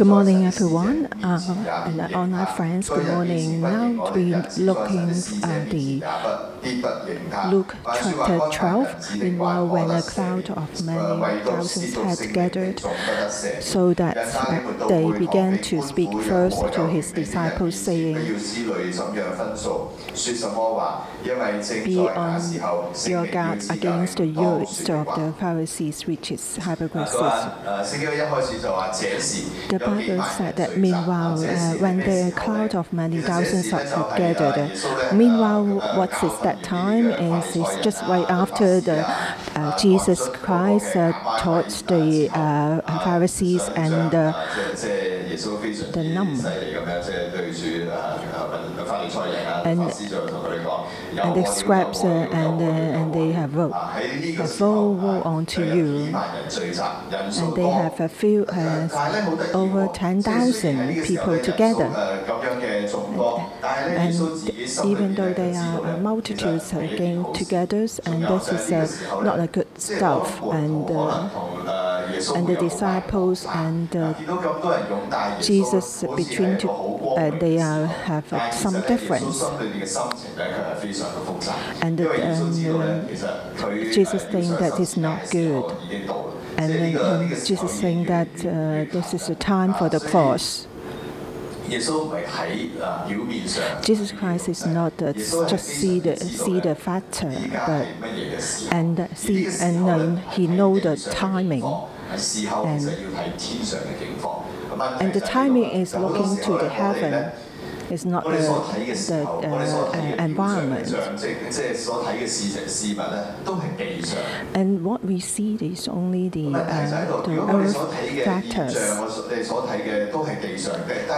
Good morning, everyone, uh, and online friends. Good morning. Now we're looking at the Luke chapter 12. Meanwhile, when a crowd of many thousands had gathered, so that uh, they began to speak first to his disciples, saying, Be on your guard against the youth of the Pharisees, which is hypocrisy. The Bible said that meanwhile, uh, when the crowd of many thousands had gathered, uh, meanwhile, what is that time? Is it's just right after the uh, Jesus Christ uh, taught the uh, Pharisees and the, the numb. And, and the scribes uh, and, uh, and they have wrote, have woe, woe unto you. And they have a few, uh, over 10,000 people together. And even though they are multitudes again together, and this is uh, not a good stuff. And uh, and the disciples and uh, Jesus between two, uh, they are, have some difference. And um, Jesus saying that is not good. And then um, Jesus saying that uh, this is the time for the cross. Jesus Christ is not uh, just see the see the factor, but and see and um, he know the timing. And, and the timing is looking to the heaven. It's not the, the uh, environment. And what we see is only the, uh, the earth factors.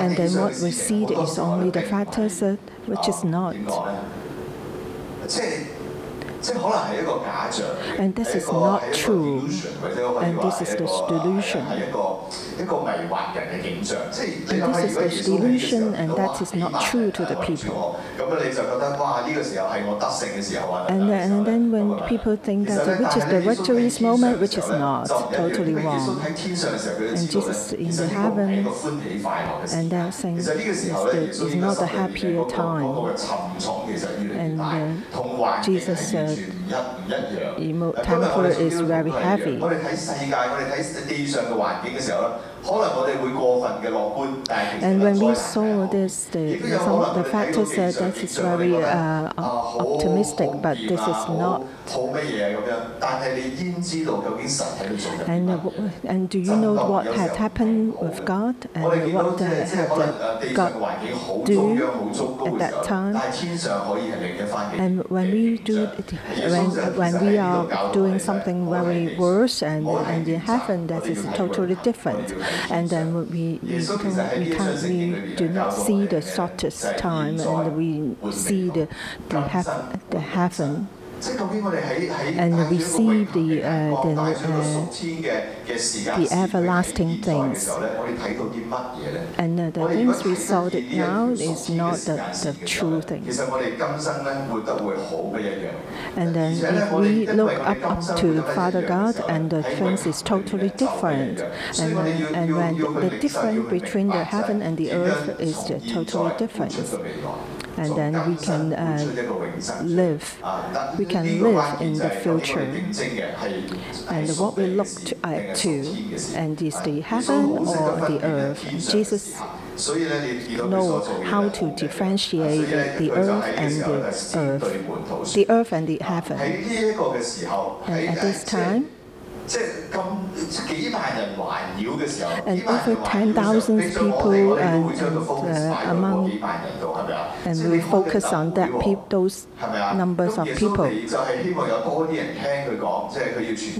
And then what we see is only the factors which is not. And this is not true. And this is the delusion. And this is the delusion, and that is not true to the people. And then, and then when people think that which is the victorious moment, which is not, totally wrong. And Jesus in the heaven, and they're saying it's, the, it's not a happier time. And uh, Jesus said, emo temper is very heavy. And when we saw this, the, some of the factors said that is very uh, optimistic, but this is not. And, uh, and do you know what had happened with God and what uh, had God do at that time? And when we do, when, when we are doing something very worse and, and in heaven, that is totally different. And then we, we, we, can't, we do not see the shortest time and we see the, the, hef- the heaven and receive the, uh, the, uh, the everlasting things. And uh, the things we saw it now is not the, the true thing. And then if we look up, up to Father God, and the things is totally different. And, uh, and when the difference between the heaven and the earth is totally different and then we can uh, live. We can live in the future. And what we look to, uh, to and is the heaven or the earth. Jesus know how to differentiate the earth and the earth, the earth and the heaven. And at this time, and over 10,000 people and, and uh, among and we focus on that those numbers of people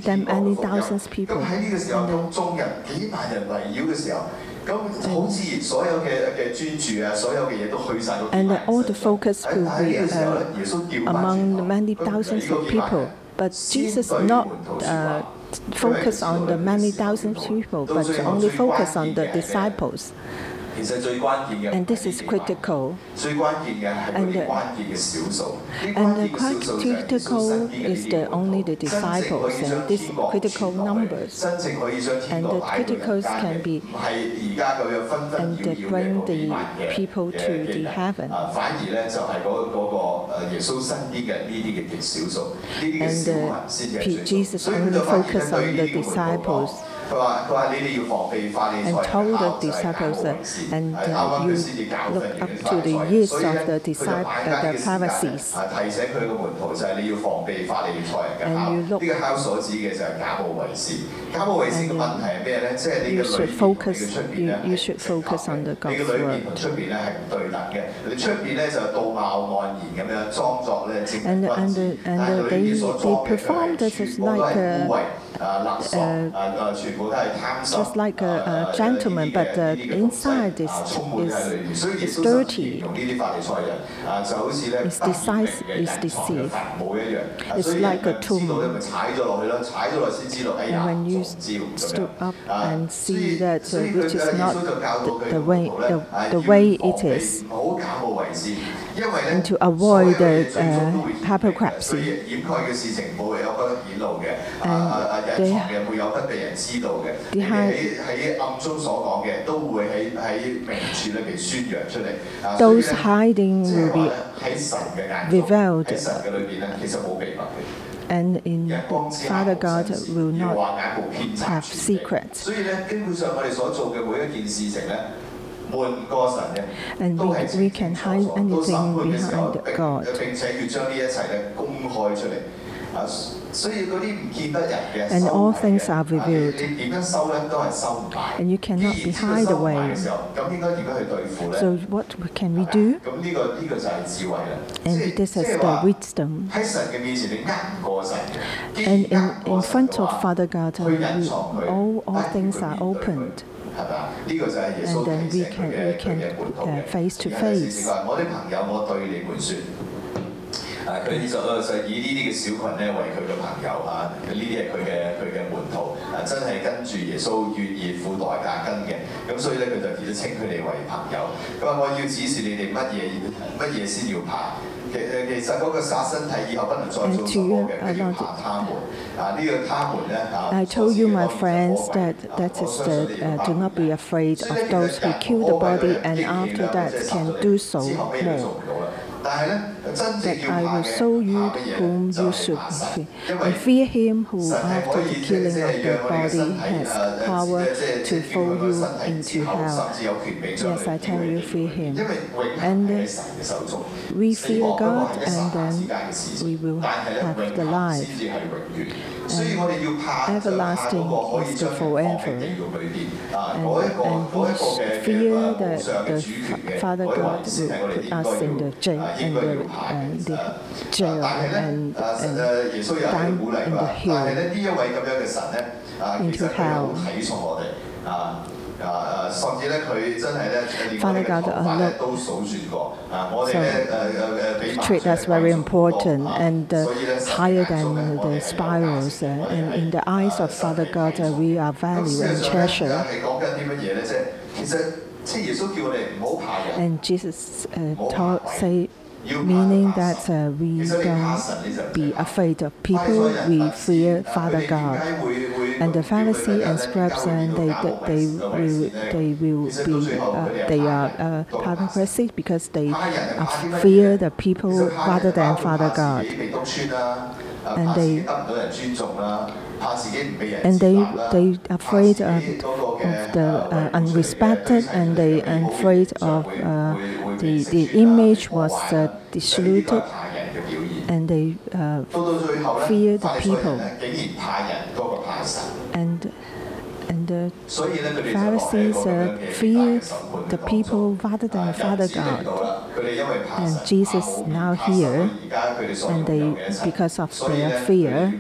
then many thousands people and, and all the focus will be uh, among many thousands of people but Jesus not uh, focus on the many thousands people, but only focus on the disciples. And this is critical. And, uh, and the critical is the only the disciples and these critical numbers. And the criticals can be and they bring the people to the heaven. And uh, Jesus only focus on the disciples. Uh, and told the disciples, and uh, you look up to the years of the disciples, the Pharisees. And you look and you should focus, you, you should focus on the God's word. And, and, and, and they, they performed as like a uh, uh just like a, a gentleman, but uh, inside is, is, is dirty, It's decisive, It's deceived. It's like a tumor. And when you stood up and see that uh, which is not the, way the, the way it is, and to avoid the uh, hypocrisy. And 啊啊隐 they- 藏嘅会有不被人知道嘅。你 Behind- 喺喺暗中所讲嘅，都会喺喺明处咧被宣扬出嚟。啊所以 Those 咧 hiding 即系 will 话 be 咧喺神嘅眼中， revealed. 喺神嘅里边咧，其实冇秘密嘅。 And in 日光之下 Father 无 God 神事 will 要 not 话眼无偏袒 have 全地 secrets. 所以咧，基本上我哋所做嘅每一件事情咧，瞒过神嘅， And 都 we- 系 we 清 can 清楚 hide 楚，到 anything 审判嘅时候 behind 并 God. And all things are revealed. And you cannot be hide away. So what can we do? And this is the wisdom. And in, in front of Father God, uh, all, all things are opened and then we can, we can uh, face to face. 節話：我的朋友，我對你們説。誒佢就誒就以呢啲嘅小群咧為佢嘅朋友啊，呢啲係佢嘅佢嘅門徒啊，真係跟住耶穌願意付代價跟嘅，咁所以咧佢就叫稱佢哋為朋友。佢話我要指示你哋乜嘢乜嘢先要怕。其誒其實嗰個殺身體以後不能再做 And 什 to 麼 you, 嘅， I 佢要 want 怕他們啊！呢、個他們咧啊 I told you, my 所指嘅 friends, 當然 that 就 that 我 is 相信 that 你要 uh, 怕 do not be afraid 所 of 以咧 those 其 who 實 kill 人 the 我係 body 人 and 應驗 after 啦 that 即係殺 can 咗你 do so 之後咩都做 more. that I will show you whom you should fear. And fear him who, after the killing of the body, has power to throw you into hell. Yes, I tell you, fear him. And we fear God, and then we will have the life. And everlasting is the forever. And, and we fear that the Father God will put us in the jail and the, uh, the jail and, and, down in the hill. Into hell. Uh, uh, Father God, so treat us very important and uh, higher than the spirals. and in the eyes of Father God, we are valued and treasured. And Jesus uh, taught, say, meaning that uh, we don't be afraid of people, we fear Father God. And the Pharisees and scribes, and they, they, they, will, uh, they will be, uh, they are uh, hypocrisy because they fear the people rather than Father God. And they and they they afraid of, of the uh, unrespected, and they afraid of uh, the the image was uh, diluted, and they uh, fear the people, and and the Pharisees uh, fear the people rather than Father God. And Jesus now here, and they, because of their fear,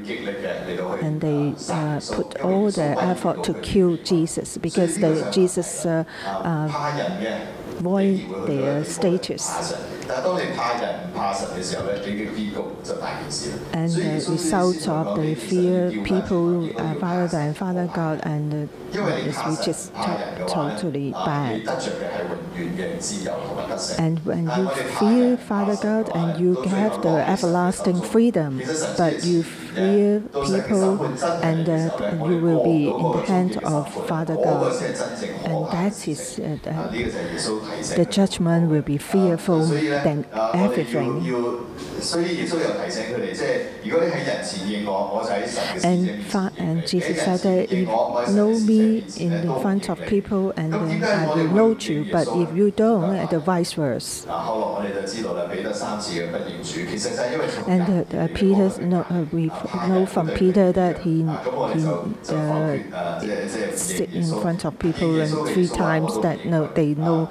and they uh, put all their effort to kill Jesus because the Jesus uh, uh avoid their status. And the results of the fear people uh, rather than Father God and uh, is which is to totally bad. And when you fear Father God and you have the everlasting freedom, but you fear people and uh, you will be in the hand of Father God. And that is uh, the judgment will be fearful uh, than uh, everything. And, fa- and Jesus said that if know me in the front of people, and then I will know you, but if you don't, the vice versa. And uh, uh, Peter, no, uh, we know from Peter that he, he uh, sit in front of people and three times that no, they know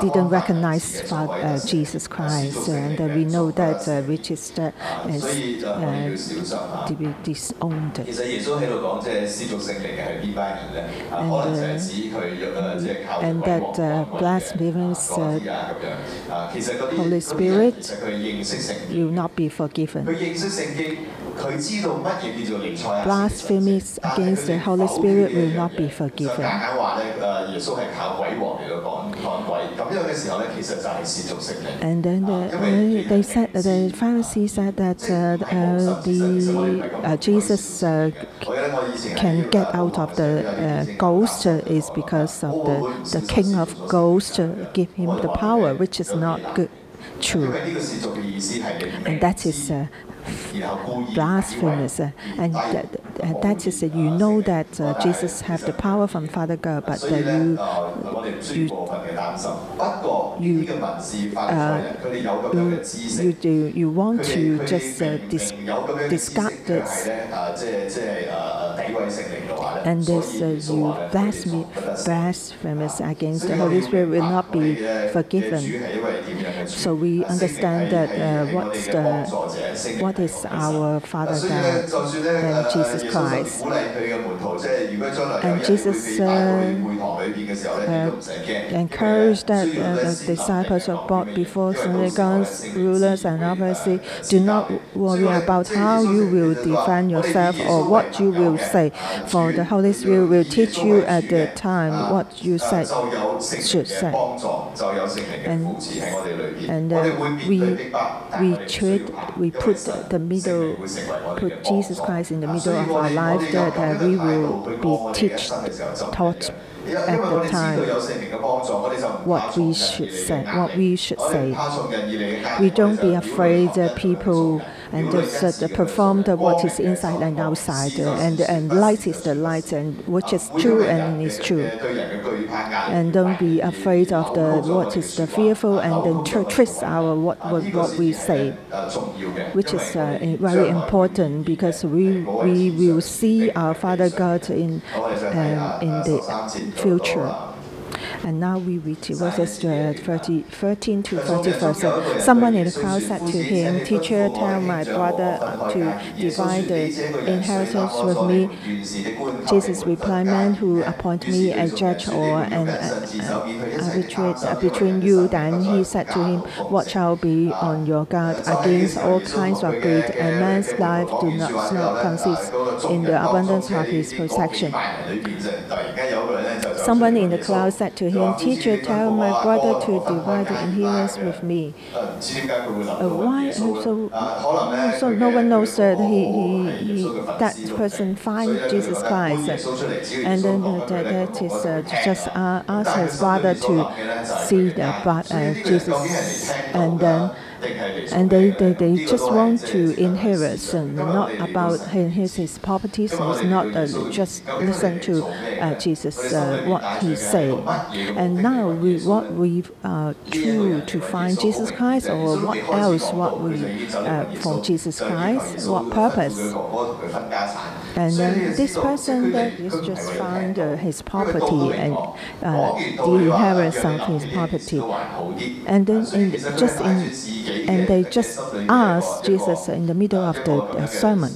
didn't recognize Father, uh, Jesus Christ, and uh, we know that uh, is uh, to be disowned. And, and that blasphemous Holy Spirit will not be forgiven. 认识圣经，佢知道乜嘢叫做弥赛亚。 Blasphemies against the Holy Spirit will not be 就 forgiven. 夹硬话咧，诶耶稣系靠鬼王嚟到赶赶鬼，咁样嘅时候咧，其实就系亵渎圣灵。 And then the, uh, they said the Pharisees said that uh, uh, the uh, Jesus uh, 我记得我以前喺 can 呢个 get out of the uh, ghost uh, is because of the, the king of ghosts uh, give him the power, which is not good, 因 true. 为呢个亵渎嘅意思系你明 And that 知 is uh, 然后故意 blasphemous. And that, that is, you know that uh, Jesus have the power from Father God, but you you you, uh, you, you, you want to just uh, dis discard this. And this, you blasphemy, blasphemous against the Holy Spirit will not be forgiven. So we understand that what's the what is our Father than, than Jesus Christ. And Jesus uh, uh, encouraged that uh, the disciples of God before synagogues, rulers, and others do not worry about how you will defend yourself or what you will say, for the Holy Spirit will teach you at the time what you said should say. And, and uh, we, we treat, we put the middle, put Jesus Christ in the middle of our life, that uh, we will be teach, taught at the time what we should say. What we should say. We don't be afraid that people and uh, performed what is inside and outside, and, and light is the light, and which is true and is true. And don't be afraid of the what is the fearful, and then tr- twist our what, what, what we say, which is uh, very important because we, we will see our Father God in, uh, in the future. 啊 And now we read to verses uh, 30, 13 to 31. So someone in the crowd said to him, Teacher, tell my brother to divide the inheritance with me. Jesus replied, Man who appoint me a judge or an uh, arbitrator between you. Then he said to him, What shall be on your guard against all kinds of greed? A man's life do not, does not consist in the abundance of his possession. Someone in the crowd said to him, Teacher, tell my brother to divide the inheritance with me. Uh, why So, so no one knows that he, he, he, that person find Jesus Christ. And then uh, that, that is uh, just ask his brother to see the, uh, Jesus. And then and they, they, they just want to inherit and not about his, his properties and not uh, just listen to uh, Jesus uh, what he said. And now we what we uh, are to find Jesus Christ or what else what we uh, for Jesus Christ what purpose? And then this person that is just find uh, his property and uh, the something his property, and then in, just in and they just asked Jesus in the middle of the uh, sermon.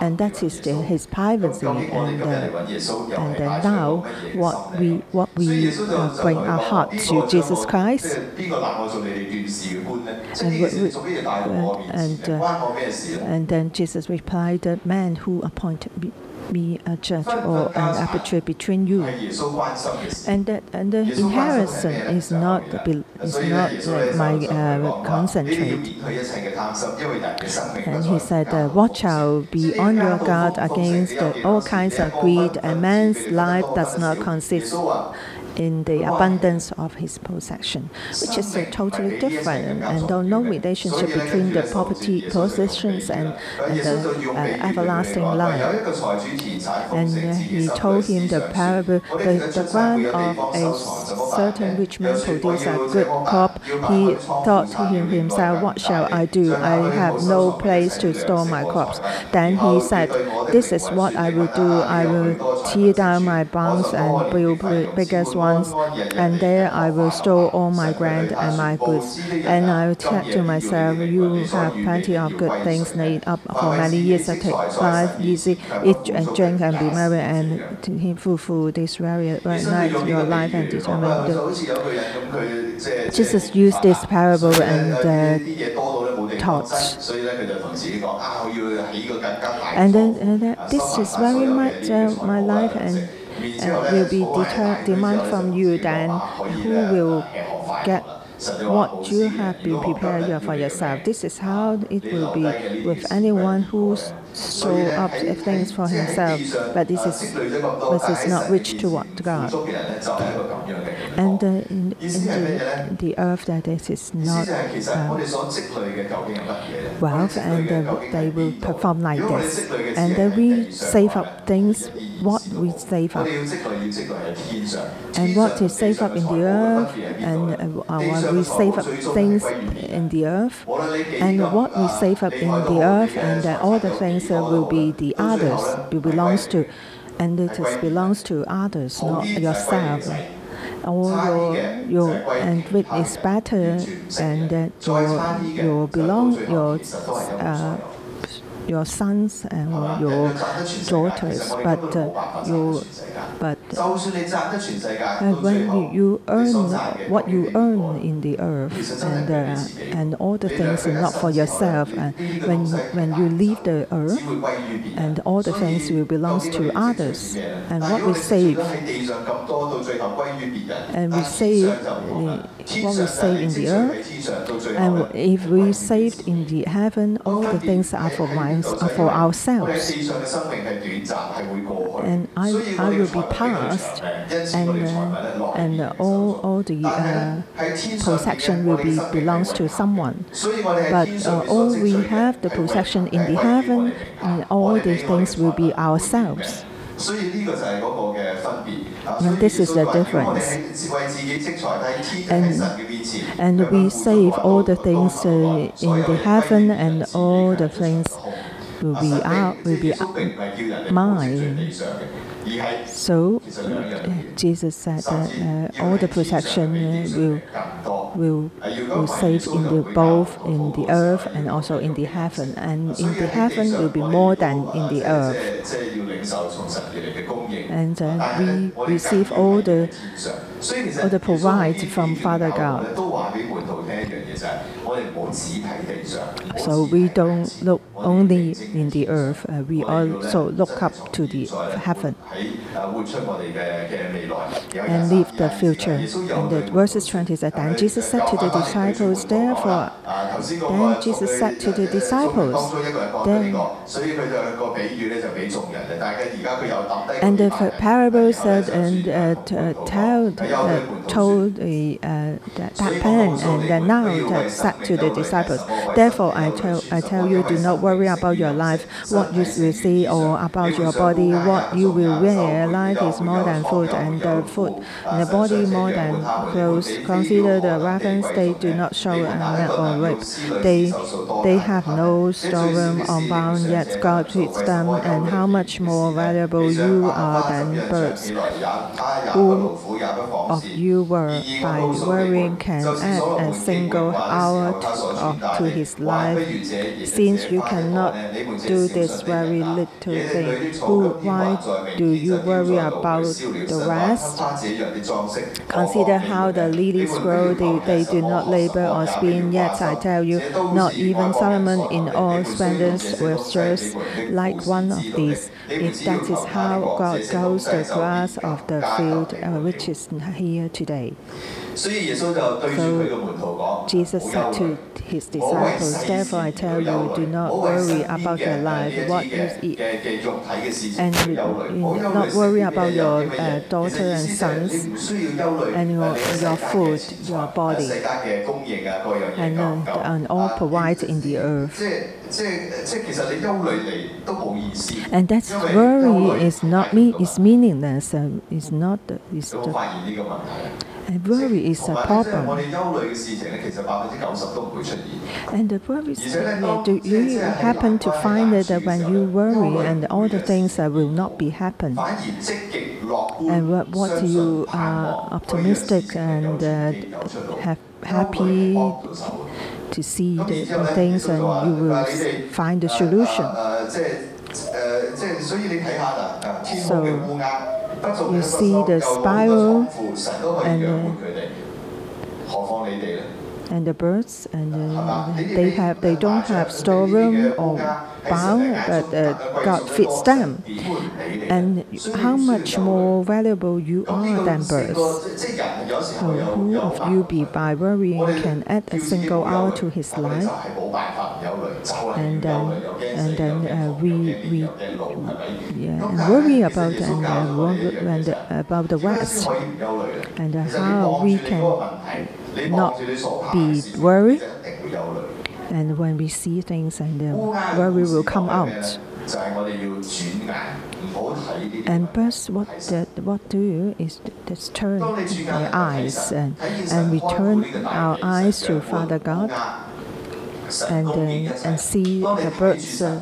And that is the, his privacy. And, uh, and then now, what we, what we uh, bring our heart to Jesus Christ. And, we, we, and, and, then Jesus replied, The man who appointed me be a church or an aperture between you. And that and the inheritance is not is not my uh, concentrate. And he said, uh, "Watch out, be on your guard against all kinds of greed. A man's life does not consist in the abundance of his possession, which is uh, totally different, and no relationship between the property possessions and, and the uh, everlasting life. And uh, he told him the parable, the, the ground of a certain rich man produced a good crop. He thought to him himself, What shall I do? I have no place to store my crops. Then he said, This is what I will do. I will tear down my barns and build bi- bigger ones, and there I will store all my grain and my goods. And I will said to myself, You have plenty of good things laid up for many years. I take life easy, eat and drink and be merry, and fulfill this very night your life and determine the Jesus used this parable and uh, taught. And then that this is very much uh, my life and uh, Uh, will be deter- demand from you then who will get what you have been prepared you for yourself. This is how it will be with anyone who show up things for himself, but this is, this is not rich to God. And uh, in, in the, the, earth that this is not um, wealth, and uh, they will perform like this. And uh, we save up things, what we save up, and what is save up in the earth, and uh, we save up things in the earth, and what we save up in the earth, and all the things uh, will be the others, will belongs to, and it is belongs to others, not yourself. Or your, your and which is better than that your your belong your uh, your sons or your daughters, but uh, uh you, but uh, when you, you, earn what you earn in the earth and uh, and all the things not for yourself, and when when you leave the earth, and all the things will belong to others, and what we save, and we save what we say in the earth, and if we saved in the heaven, all the things are for, my, are for ourselves. And I, I will be passed, and, uh, and all, all the uh, possession will be belongs to someone. But uh, all we have, the possession in the heaven, and all these things will be ourselves. And this is the difference. And, and we save uh, all the things in the heaven and all the things will be, out, will be mine. So uh, Jesus said that uh, all the protection uh, will, will, will save in the both in the earth and also in the heaven, and in the heaven will be more than in the earth. And uh, we receive all the all the provides from Father God. So we don't look only in the earth, uh, we also look up to the heaven and live the future. And the verses 20 said, Then Jesus said to the disciples, Therefore, then Jesus said to the disciples, then, and the parable said, and uh, told, uh, uh, told the, uh, that, that pen, and then now that said to the disciples, Therefore, I tell, I tell you, do not worry about your life, what you will see, or about your body, what you will wear. Life is more than food, and the food and the body more than clothes. Consider the ravens, they do not show and milk or reap. They, they have no storeroom or barn, yet God feeds them, and how much more valuable you are than birds. Who of you were by worrying can add a single hour to, to his life. Since you cannot do this very little thing, who, why do you worry about the rest? Consider how the lilies grow, they, they do not labor or spin, yet I tell you, not even Solomon in all splendor was dressed like one of these. If that is how God grows the grass of the field which is here today. So Jesus said to his disciples, Therefore I tell you, do not worry about your life, what you eat, and not worry about your uh, daughter and sons, and your, your food, your body, and, uh, and all provided in the earth. And that's worry is not me. is meaningless um, It's not It's the and worry is a problem. And the worry is uh, do you happen to find that when you worry and all the things that will not be happen. And what, what you are optimistic and uh, have happy to see the things and you will find the solution. So you see the spiral and, and the birds, and they have they don't have storeroom or barn, but uh, God feeds them. And how much more valuable you are than birds. So who of you be by worrying can add a single hour to his life? And then, and then uh, we we yeah, and worry about and uh, and about the rest. And how we can not be worried and when we see things and um, where we will come out. And first, what the, what do is just turn the eyes and, and we turn our eyes to Father God and uh, and see the birds uh,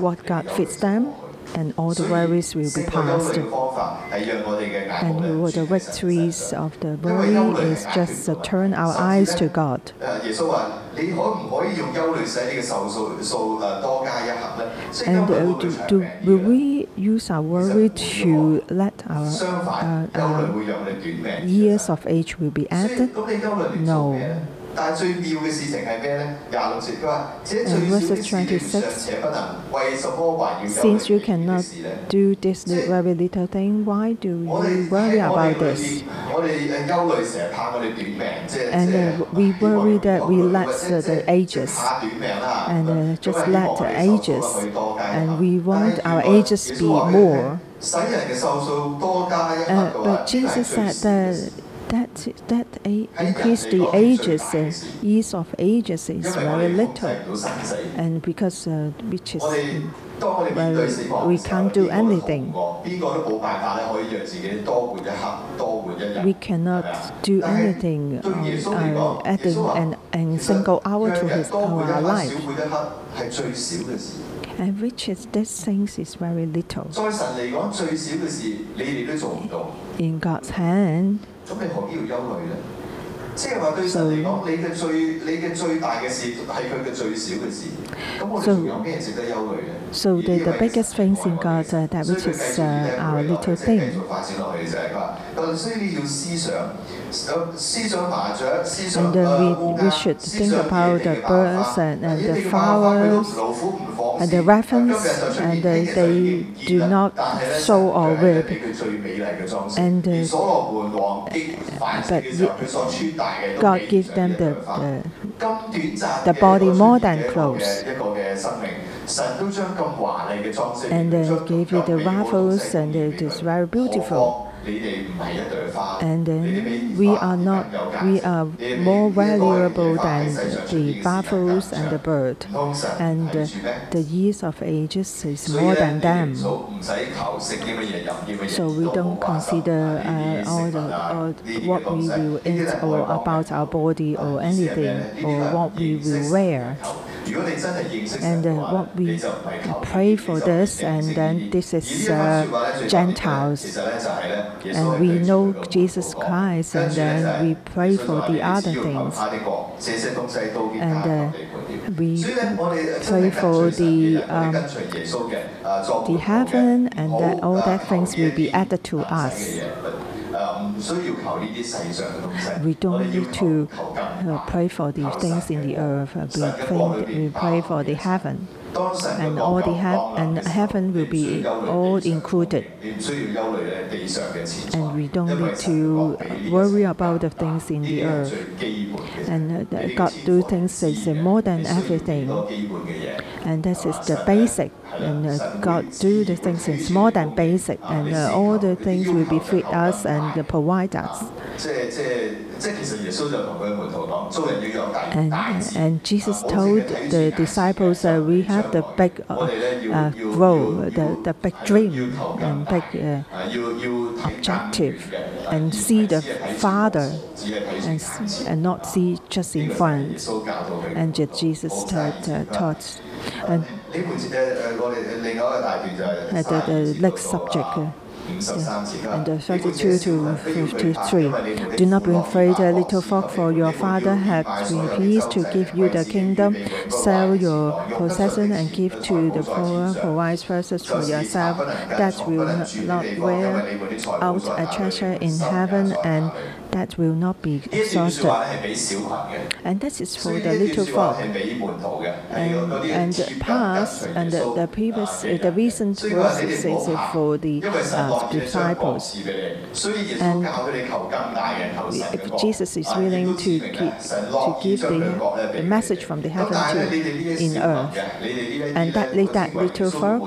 what God feeds them and all the worries will be passed. And the victories of the worry is just to turn our eyes to God. And uh, do, do, we use our worry to let our, uh, our years of age will be added? No 但系最妙嘅事情系咩咧？廿六节佢话：这最 And 小 verses 的事你尚且不能，为什么还要忧虑 Since you 呢啲 cannot 事咧？ do this li- very little thing, why do 我哋 you worry 喺我哋 about 里 this? 面，我哋诶忧虑成日怕我哋短命，即系 And 即系 uh, we 希望 worry that we 忧虑 let 或者 the 即系 ages 怕短命啦 and, uh, 咁啊 just 希望 let 我 the 哋寿数 ages 可以多加一 and 刻 we want 但系 our 如果 ages 耶 be 稣话俾你听 more. 使人嘅寿数多加一刻 Uh, 嘅话， but Jesus 呢个系 said 最少嘅 that 事 that that a, increase the ages, uh, ease of ages is very little, and because uh, which is well, we can't do anything. We cannot do anything uh, adding an, an single hour to his, our life 少活一刻系最少嘅事。 and which is these things is very little. 在神嚟讲，最少嘅事你哋都做唔到， In God's hand, 咁你何必要忧虑咧？即系话对神嚟讲，你嘅最你嘅最大嘅事系佢嘅最少嘅事。咁我哋 So- 仲有咩值得忧虑咧？ so the, the biggest things in God uh, that 所以 which 佢 is 继续 uh, 呢 our 一个 little 即系继 thing. 续发展落去就系佢话， And then we, we should think about the birds and, and the flowers and the ravens, and uh, they do not sow or reap. And but God gives them the, the, the body more than clothes. and uh, gave you the ruffles and uh, it is very beautiful. And then we are not, we are more valuable than the buffaloes and the bird. And the years of ages is more than them. So we don't consider uh, all the, all what we will eat or about our body or anything or what we will wear. And uh, what we pray for this, and then this is uh, Gentiles. And we know Jesus Christ, and then we pray for the other things. And uh, we pray for the, um, the heaven, and that all that things will be added to us. We don't need to uh, pray for the things in the earth, uh, we, pray, we pray for the heaven and all the heaven and heaven will be all included. And we don't need to worry about the things in the earth. And uh, God do things is more than everything. And this is the basic. And uh, God do the things is more than basic. And uh, all the things will be feed us and provide us. And, and Jesus told the disciples, uh, we have the big uh, goal, the, the big dream, and big uh, objective, and see the Father, and, and not see just in front. And Jesus taught, uh, taught and uh, the, the next subject. Yeah. And uh, 32 to 53. Do not be afraid, uh, little flock, for your Father has pleased to give you the kingdom. Sell your possession and give to the poor, provide precious for yourself, that will not wear out a treasure in heaven and that will not be exhausted. And that is for the little flock. And, and the past and the, the previous, uh, the recent verses is for the uh, disciples. And if Jesus is willing to, to give the, the message from the heaven to in earth, and that, that little flock,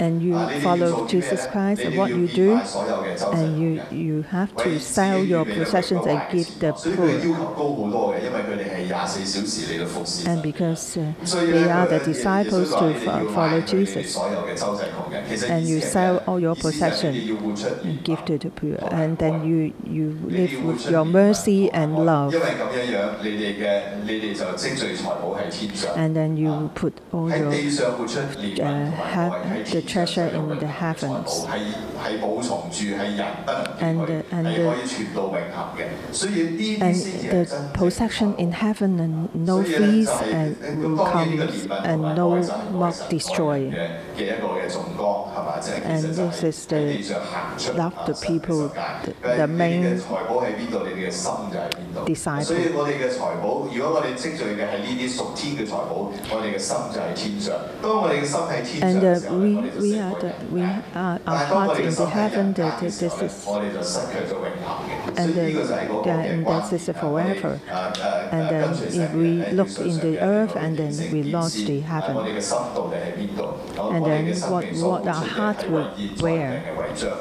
and you follow Jesus Christ and what you you do, and you, you have to sell your possessions and give the poor. And because uh, they are the disciples to follow Jesus. And you sell all your possession and give to the poor. And then you, you live with your mercy and love. And then you put all your uh, have the treasure in the heavens. And, uh, and, uh, and the possession in heaven heaven and no fees and and no mock destroying. And this is the love to people, the, the main disciple. And uh, we, we, are the, we are our heart in the heaven, this is, and, the, the, this is forever. And uh, if we look in the earth and then we launched the heaven. And then what, what our heart would wear,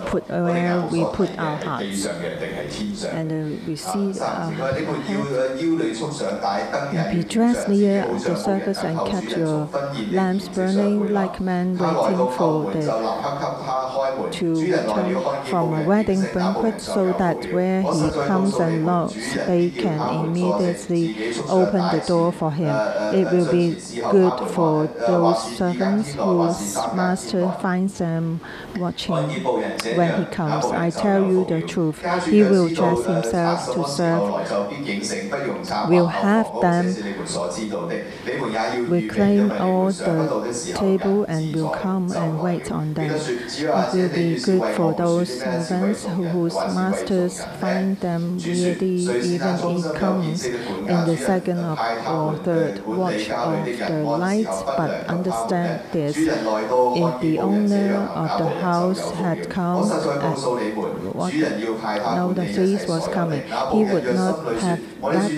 put where we put our hearts. And then we see our head. Be dressed near the surface and catch your lamps burning like men waiting for the to return from a wedding banquet so that where he comes and knocks, they can immediately open the door for him. It will be good for those servants whose master finds them watching when he comes. I tell you the truth, he will dress himself to serve, will have them reclaim all the table and will come and wait on them. It will be good for those servants whose masters find them ready even in comes in the second or third watch of the night. But understand this: if the owner of the house had come at what know the thief was coming, he would not have let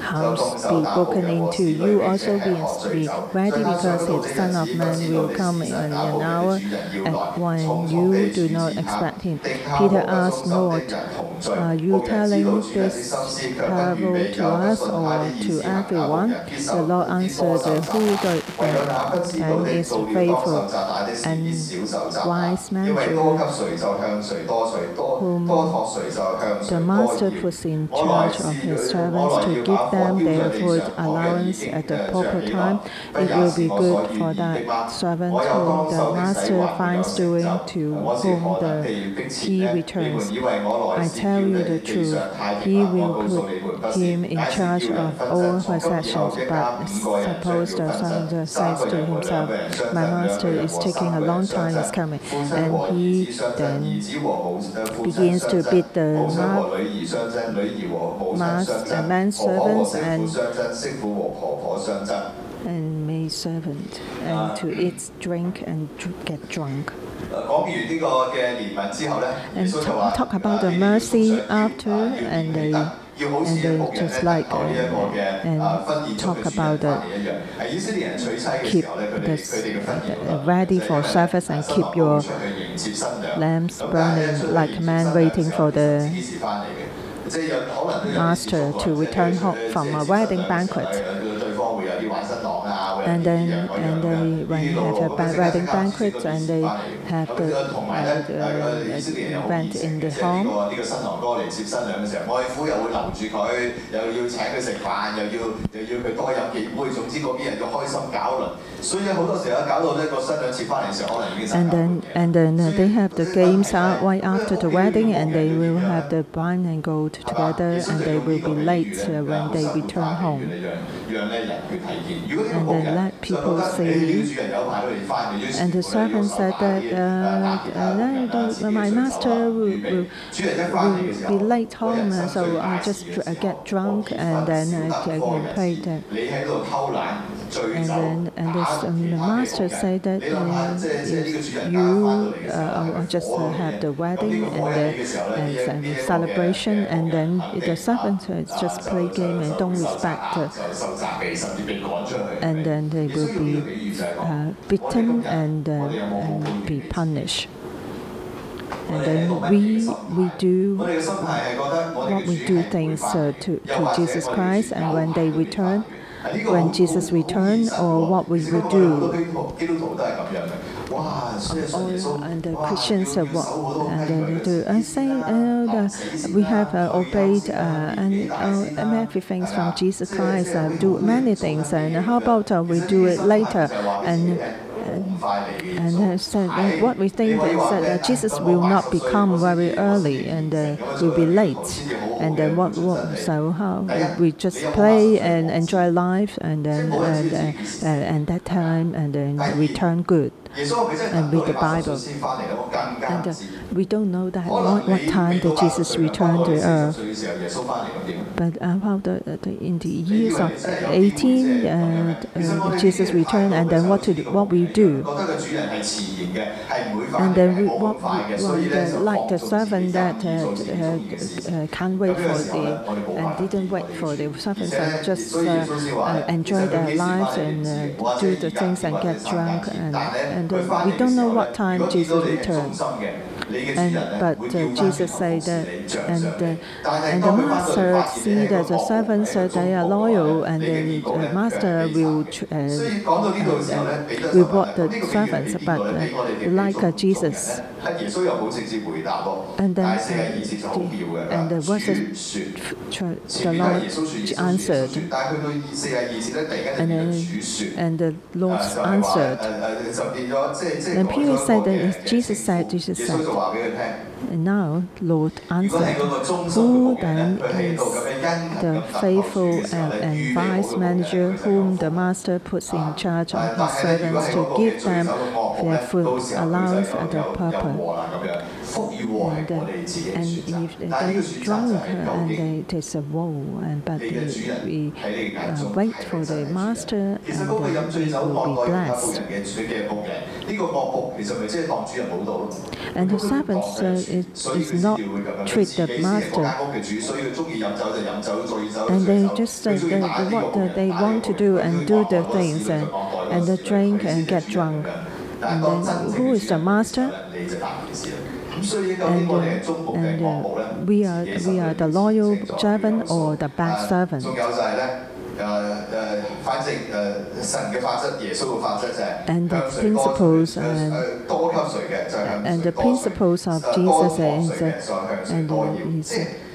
house be broken into. You also be, ready because the Son of Man will come in an hour at when you do not expect him. Peter asked, Lord, are you telling this parable to us or to everyone? The Lord answered, Who and is faithful and wise manager whom the master puts in charge of his servants to give them their food allowance at the proper time, it will be good for that servant whom the master finds doing to whom the he returns. I tell you the truth, he will put him in charge of all possessions, but supposed Sanza says to himself, My master is taking a long time, is coming. And he then begins to beat the uh, man servants and and servant, and to eat, drink, and get drunk. And talk, talk about the mercy after, and and they just like oh, oh, and uh, talk about the keep the, ready for service and keep your lamps burning like men waiting for the master to return home from a wedding banquet 诶对方会有啲玩新郎啊，会有 And 啲 then, 呢样嗰样 and 嘅 they, when 呢 they 路 have 路 a 咁即 wedding 刻唔知 banquet 个 and 意 they 思翻嚟 have 咁 the, 同埋咧 uh, 诶诶以色列人又好 event 热诚 in 嘅， the 即系呢 home. 个呢个新郎哥嚟接新娘嘅时候，外父又会留住佢，又要请佢食饭，又要又要佢多饮几杯，总之嗰边人要开心搞一轮。所以好多时候搞到呢个新娘接翻嚟嘅时候，可能已经 And then, and then uh, they have the games out right after the wedding, and they will have the wine and gold together, and they will be late uh, when they return home. 让咧人去睇见。如果呢 And 个仆 then 人 let people see. And the servant said that uh, uh my master will, will, will, be late home, so I just get drunk and then I can pray that. And then and this, um, the master said that uh, you uh, just uh, have the wedding and the and celebration, and then the servants just play game and don't respect. and then they will be uh, beaten and, uh, and be punished and then we we do what we do things uh, to, to Jesus Christ, and when they return, when Jesus returns or what we will do. And the Christians have what and they do. I say uh, we have uh, obeyed uh, and oh, uh, many things from Jesus Christ, do many things, and how about uh, we do it later? and and have said that what we think is that uh, Jesus will not become very early and uh, will be late. And then what, what so how we just play and enjoy life and then and, uh, uh, and that time and then return good and read the Bible. And uh, we don't know that what, what time that Jesus returned to earth. But uh, well, the, the, in the years of 18, uh, uh Jesus returned, and then what, to, what we do. And then we, what the, like the servant that uh, uh, can't wait for the, and didn't wait for the servants and just enjoy their lives and do the things and get drunk and and uh, we don't know what time Jesus returns. And, but uh, Jesus said that, and, and the master see that the servants they are loyal, and the master will reward the servants, but like Jesus. And then and the verses the Lord answered. And, then, and the Lord answered. Then Peter said that Jesus said, Jesus said. And now, Lord answered, Who then is the faithful and, and wise manager whom the master puts in charge of his servants to give them their food, allowance, and the proper? And, uh, and if they get drunk uh, and they taste a woe, and but we, we uh, wait for the master and uh, we will be blessed. And the servants uh, is, is not treat the master. And they just uh, the, the, what uh, they want to do and do the things and, and they drink and get drunk. And then who is the master? and, uh, and we are we are the loyal servant or the bad servant. And the principles and and the principles of Jesus and and, uh,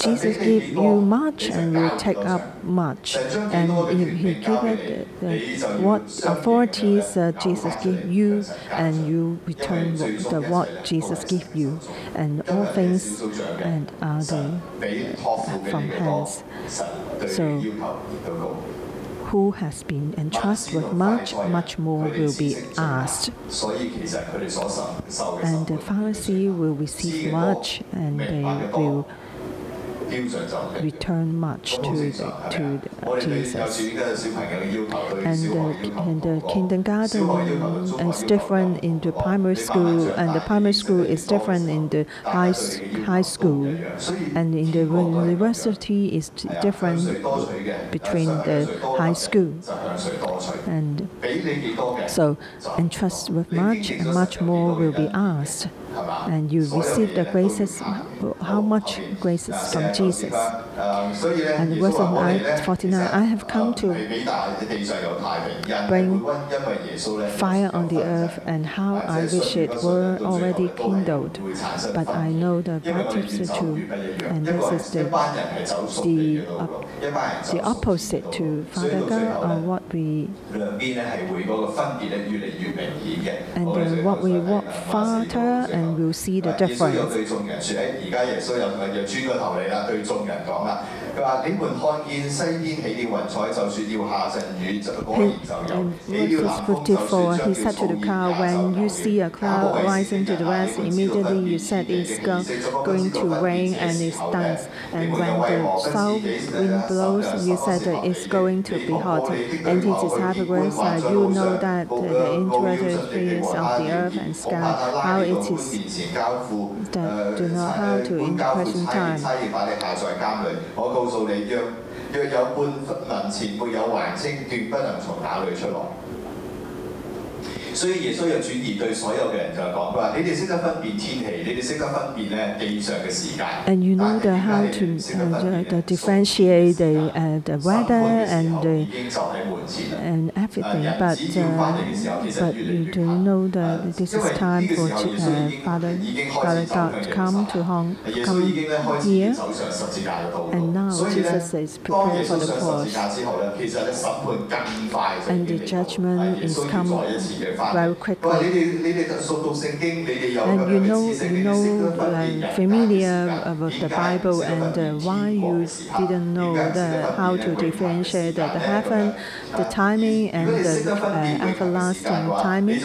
Jesus give you much and you take up much. And if he give it what authorities uh, Jesus give you and you return the what Jesus give you. And all things and are the, from hands. So who has been entrusted with much, much more will be asked. And the Pharisee will receive much and they will return much to the, to the Jesus. And the, and the kindergarten is different in the primary school, and the primary school is different in the high high school, and in the university is different between the high school. And so, and trust with much, and much more will be asked, and you receive the graces how much grace is from Jesus. And verse 49, I have come to bring fire on the earth, and how I wish it were already kindled. But I know the Baptists are true, and this is the, the, the opposite to Father God what we and then what we walk farther and we'll see the difference. 对众人说：诶，而家耶稣又又转个头嚟啦，对众人讲啦。佢话：你们看见西边起了云彩，就说要下阵雨，就果然 He- 就有。 In 起了 verse 南风，就说 54, 将 he said to the 要 crowd, 草原 When 也 you 就 see a cloud rising to the west, immediately you said it's go, going to rain and it stands. And when the south wind blows, you said that it's going to be hot. And it is hypocrites, uh, you know that uh, the interiors of the earth and sky, how it is that do not how to in question time. 差役把你下在監裏。我告訴你，若若有半文錢沒有還清，斷不能從那裏出來。所以耶穌有轉移對所有嘅人就係講，佢話：你哋識得分辨天氣，你哋識得分辨咧地上嘅時間。 And you know the 但係 how 點解 to 你哋唔識得分 uh, 辨 the, 呢 the differentiate the, uh, the 審判 weather 嘅時 and 候 the 已經就喺門前啦。 and everything, but but you do know that this is time for Father Father God to come to Hong come here, and now Jesus is preparing for the cross, and the judgment is coming very quickly. And you know you know familiar about the Bible and uh, why you didn't know the, how to differentiate the heaven the timing and the uh, everlasting timing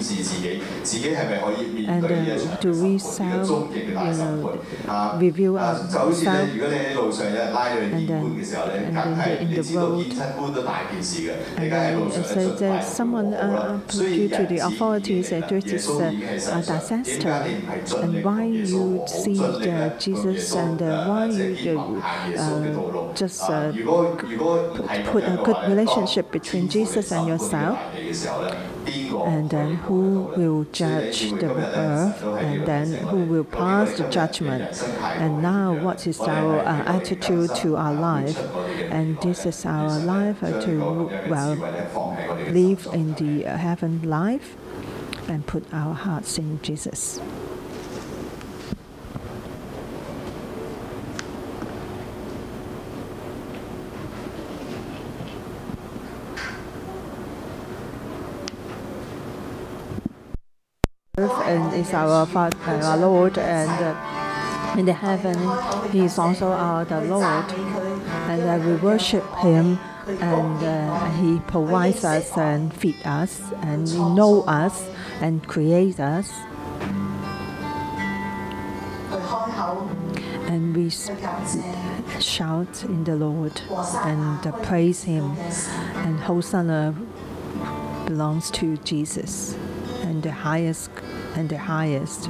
就会好好咁样去反省检视自己，自己系咪可以面 And 对呢一 uh, 场 do 审 we 判呢个 self, 终极嘅大 you 审 know, 判啊 review 啊就好似咧， ourselves? 如果你喺路上有人拉你去检官嘅时候咧， And 梗 then 系 in 你 the 知道 road 检察官都大件事嘅，你 And 梗系喺 then 路 it 上 says 尽快 that someone 好啦 uh, 所以 due to the 人子 authorities 而 uh, 嚟 due 啦 to 耶稣 uh, 已经喺 uh, 身上，点 disaster. 解你唔系尽 And 力 why 同耶稣 you 和好 see 尽力咧 uh, 同耶 Jesus 稣 and uh, 诶 why 即系 you 结盟行耶稣嘅道路 uh, just 啊 uh, 如果如果唔系 put 咁 a 样嘅 good 话咧，当 relationship between 天父嚟 Jesus and 审判 yourself? 大地嘅时候咧，边个 and then who will judge the earth, and then who will pass the judgment, and now what is our uh, attitude to our life, and this is our life to well live in the uh, heaven life, and put our hearts in Jesus. is our Father, our Lord, and uh, in the heaven, He is also our the Lord, and uh, we worship Him, and uh, He provides us and feeds us, and knows know us and creates us. And we shout in the Lord and uh, praise Him, and Hosanna belongs to Jesus and the highest and the highest.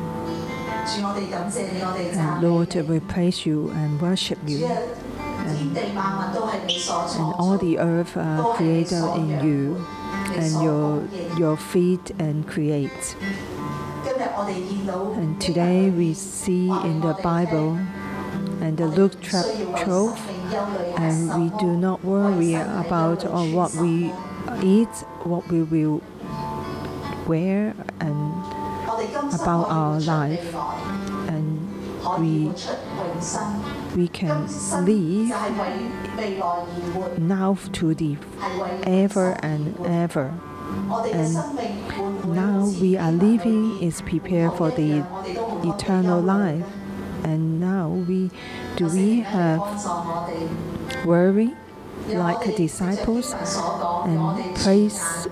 And Lord, we praise you and worship you. And, and all the earth are created in you, and your, your feet and create. And today we see in the Bible and the Luke 12, and we do not worry about or what we eat, what we will wear, and about our life and we we can live now to the ever and ever. And now we are living is prepared for the eternal life. And now we do we have worry like disciples and praise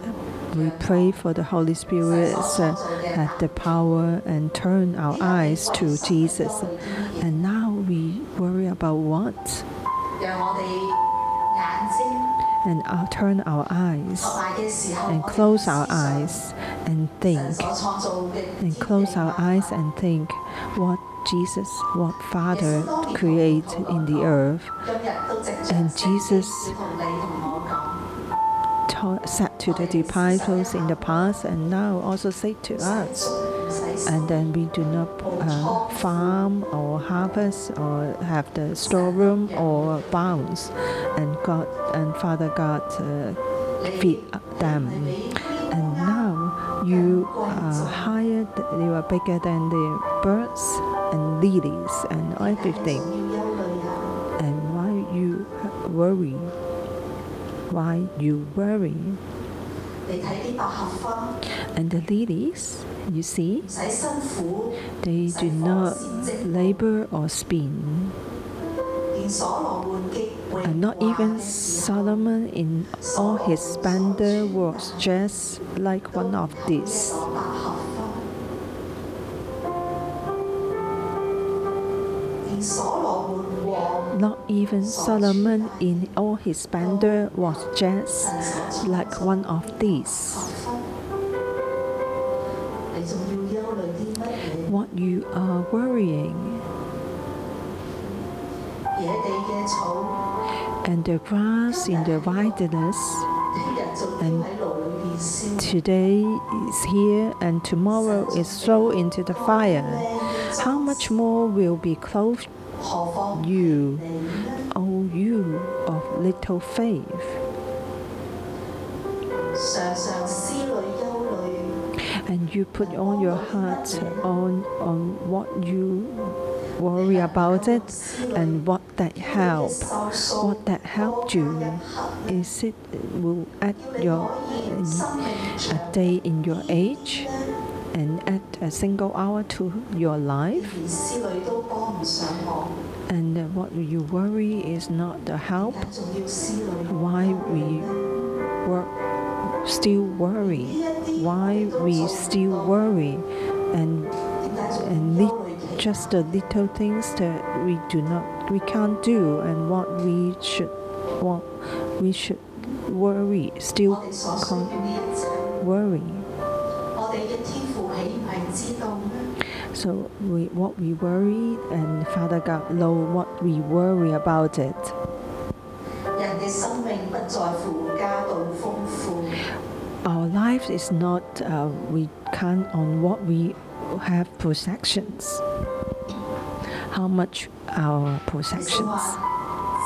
we pray for the Holy Spirit uh, the power and turn our eyes to Jesus. And now we worry about what? And I'll turn our eyes and close our eyes and think and close our eyes and think what Jesus, what Father created in the earth. And Jesus taught, said to the disciples in the past and now also say to us. And then we do not uh, farm or harvest or have the storeroom or barns. And God and Father God uh, feed them. And now you are higher, you are bigger than the birds and lilies and everything. And why you worry? why you worry. And the lilies, you see, they do not labor or spin. And not even Solomon in all his splendor was dressed like one of these. Not even Solomon in all his splendor was just like one of these. What you are worrying. And the grass in the wilderness, and today is here, and tomorrow is thrown into the fire. How much more will be clothed you, O you of little faith. And you put all your heart on, on what you worry about it and what that help, what that helped you, is it will add your a day in your age? and add a single hour to your life. And what you worry is not the help. Why we wor- still worry? Why we still worry? And and li- just the little things that we do not, we can't do, and what we should, what we should worry, still con- worry. So we, what we worry, and Father God know what we worry about it. 人嘅生命不在乎家道丰富， Our life is not, uh, we count on what we have possessions. How much our 耶稣 possessions. 话：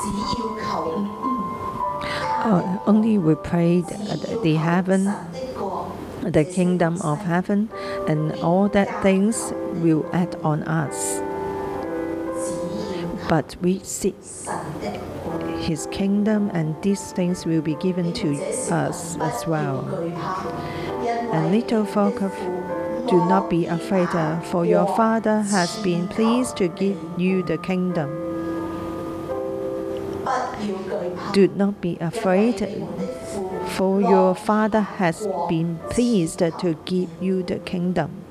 只要求 Uh, only we pray the, 只要 the 求 heaven, 神的国 the kingdom of heaven, and all that things will add on us. But we seek his kingdom, and these things will be given to us as well. And little folk of do not be afraid, uh, for your Father has been pleased to give you the kingdom. Do not be afraid, for your Father has been pleased to give you the kingdom.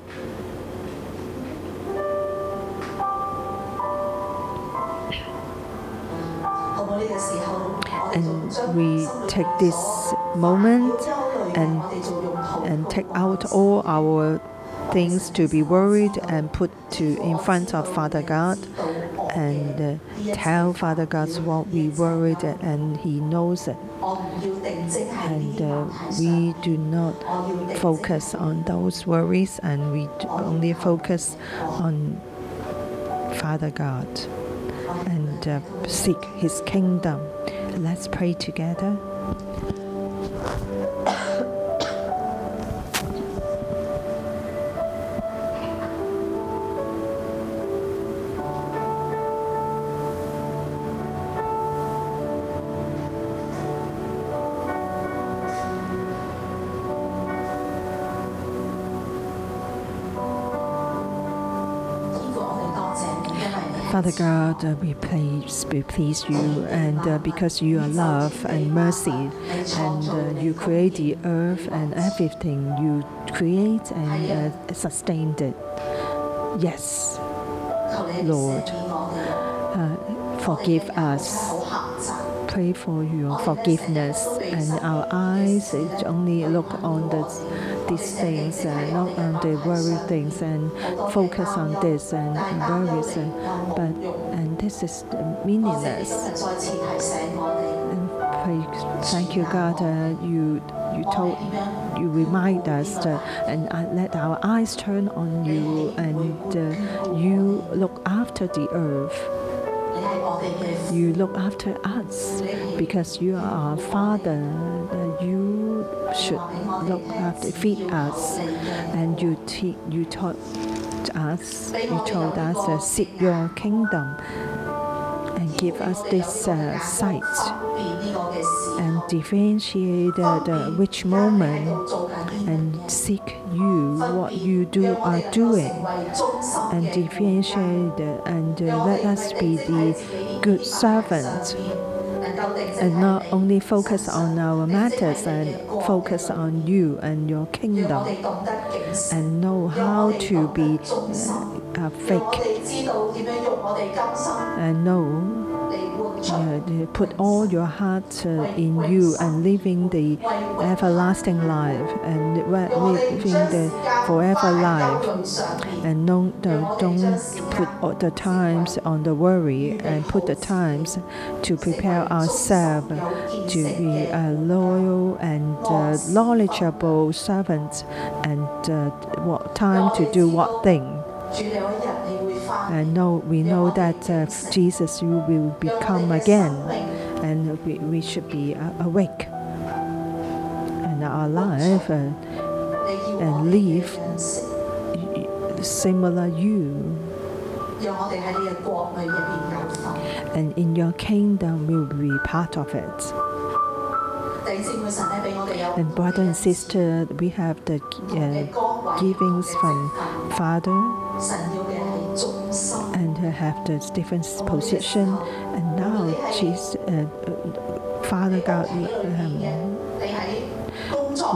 And we take this moment and, and take out all our things to be worried and put to in front of Father God and uh, tell Father God what we worried and He knows it. And uh, we do not focus on those worries and we only focus on Father God and uh, seek His kingdom. Let's pray together. Father God, uh, we please, we please you, and uh, because you are love and mercy, and uh, you create the earth and everything you create and uh, it. Yes, Lord, uh, forgive us. Pray for your forgiveness, and our eyes only look on the, these things and not on the worry things and focus on this and worries. And, but and this is meaningless. And thank you, God. Uh, you you told you remind us and uh, let our eyes turn on you and uh, you look after the earth. You look after us because you are our Father should look after, feed us. And you, te- you taught us, you told us, uh, seek your kingdom and give us this uh, sight and differentiate the, which moment and seek you what you do are doing and differentiate and uh, let us be the good servants and not only focus on our matters and focus on you and your kingdom. and know how to be are fake. Uh, put all your heart uh, in you and living the everlasting life and living the forever life and don't, don't, put all the times on the worry and put the times to prepare ourselves to be a loyal and uh, knowledgeable servant and uh, what time to do what thing. And know, we know that uh, Jesus, you will become again, and we, we should be uh, awake and alive and, and live similar you. And in your kingdom, we will be part of it. And brother and sister, we have the uh, givings from Father and have the different position. And now she's uh, uh, Father God um,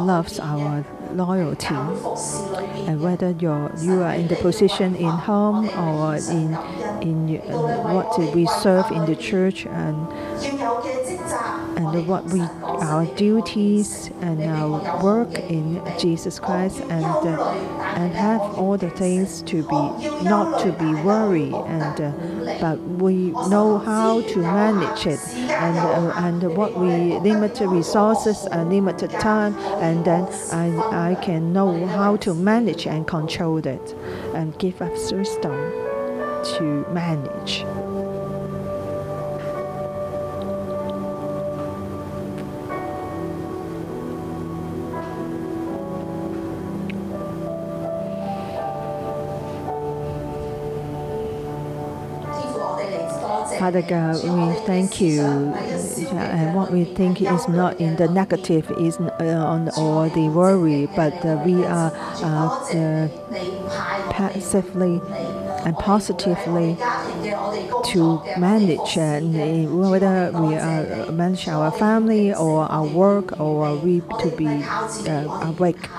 loves our loyalty. And whether you're you are in the position in home or in in uh, what we serve in the church and and what we our duties and our work in Jesus Christ and. Uh, and have all the things to be not to be worried and uh, but we know how to manage it and uh, and what we limited resources and limited time and then I, I can know how to manage and control it and give us wisdom to manage. Father God, we thank you. And what we think is not in the negative, is uh, on or the worry, but uh, we are uh, uh, passively and positively to manage and uh, whether we are manage our family or our work or we to be uh, awake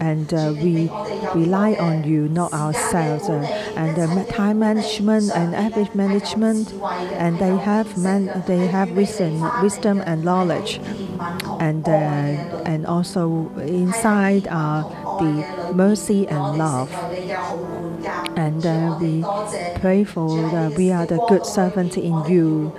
and uh, we rely on you not ourselves uh, and time management and habit management and they have man they have wisdom wisdom and knowledge. And uh, and also inside are the mercy and love and uh, we pray for that we are the good servants in you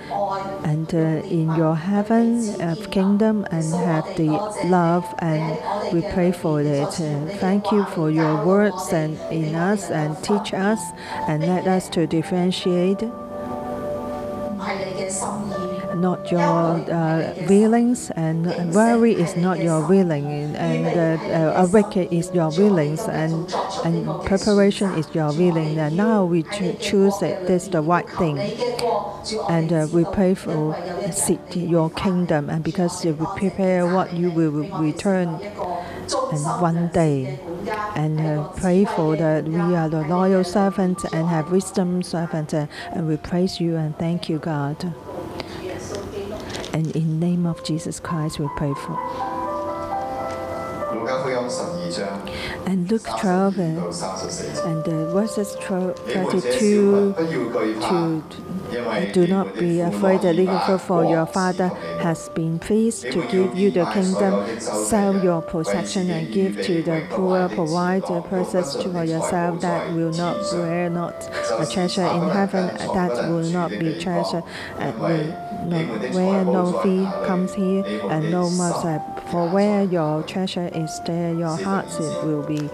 and uh, in your heaven of kingdom and have the love and we pray for it. thank you for your words and in us and teach us and let us to differentiate not your uh, feelings, and worry is not your willing, and uh, uh wicked is your willings, and and preparation is your willing. And now we cho choose that that's the right thing, and uh, we pray for seek your kingdom, and because you prepare what you will return, and one day. And uh, pray for that we are the loyal servants and have wisdom servants, uh, and we praise you and thank you god. and in name of Jesus Christ we pray for 路加福音十二章 and Luke 1232 uh, 到三十四节。 and uh, verses 12, 你们这小群 32不要惧怕， to 因为 Do 你们 not 的 be 父 afraid, 乐 little 意 for 把 for your 国 Father 赐给你 has been pleased to give you the kingdom. Sell your possession and give to the poor. Provide the purses for yourself that will not bear not a treasure in heaven that will not be treasured and will not where no thief comes here and no moth. For where your treasure is, there your heart it will be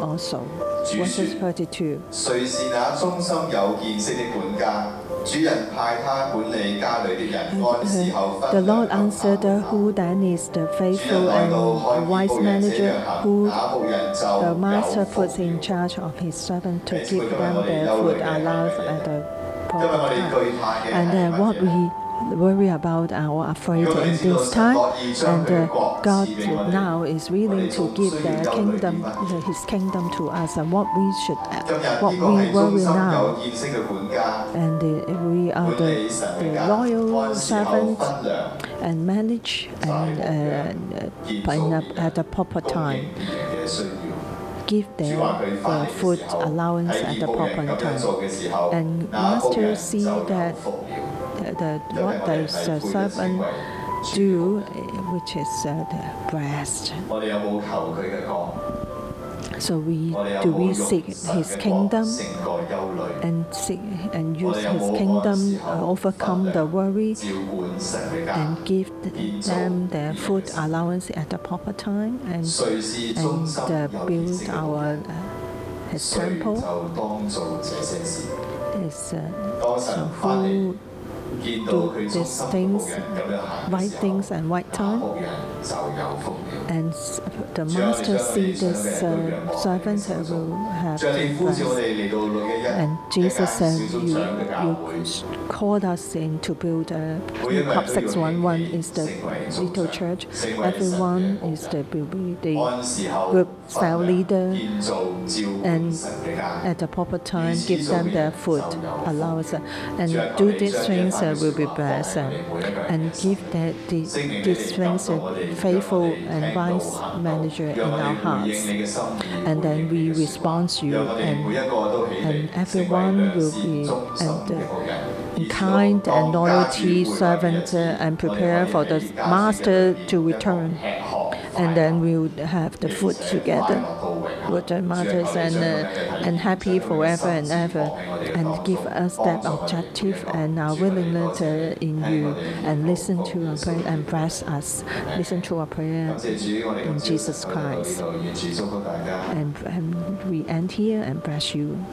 also. Verses 32. 谁是那忠心有见识的管家？主人派他管理家里的人，按时候 Uh, 分 The 粮 Lord 给他 answered, 们 Who then is the 主人 faithful 来到 and 看见 wise 仆人这 manager 样行， who 那仆人就 the 有 master 福 puts in 了。 charge of his servant to Yes, give we're them gonna their let food it allowed go. at the 因为我哋 proper 惧 time. 怕嘅 And 系 uh, 乜 what 嘢 we worry about or afraid in this time. And uh, God now is willing to give the kingdom, uh, His kingdom to us, and what we should, uh, what we worry now. And we are the, the loyal servants and manage and uh, up at a proper time. Give them food allowance at the proper time. And Master see that the, what uh, serve and do, which is uh, the breast. So we do we seek His kingdom and seek and use His kingdom uh, overcome the worry and give them their food allowance at the proper time and and uh, build our uh, His temple. Is, uh, so who do these things, right things and right time. And the master see this uh, servant will have And Jesus said, you, you called us in to build a Club 611 is the little church. Everyone is the, the group cell leader. And at the proper time give them their food, allow us. Uh, and do these things uh, will be blessed. Uh, and give that, these, these things uh, faithful and wise manager in our hearts. And then we respond to you and and everyone will be and, uh, kind and loyalty servant uh, and prepare for the master to return. And then we'll have the food together Buddha martyrs and, uh, and happy forever and ever, and give us that objective and our willingness uh, in you, and listen to our prayer and bless us. Listen to our prayer in Jesus Christ. And, and we end here and bless you.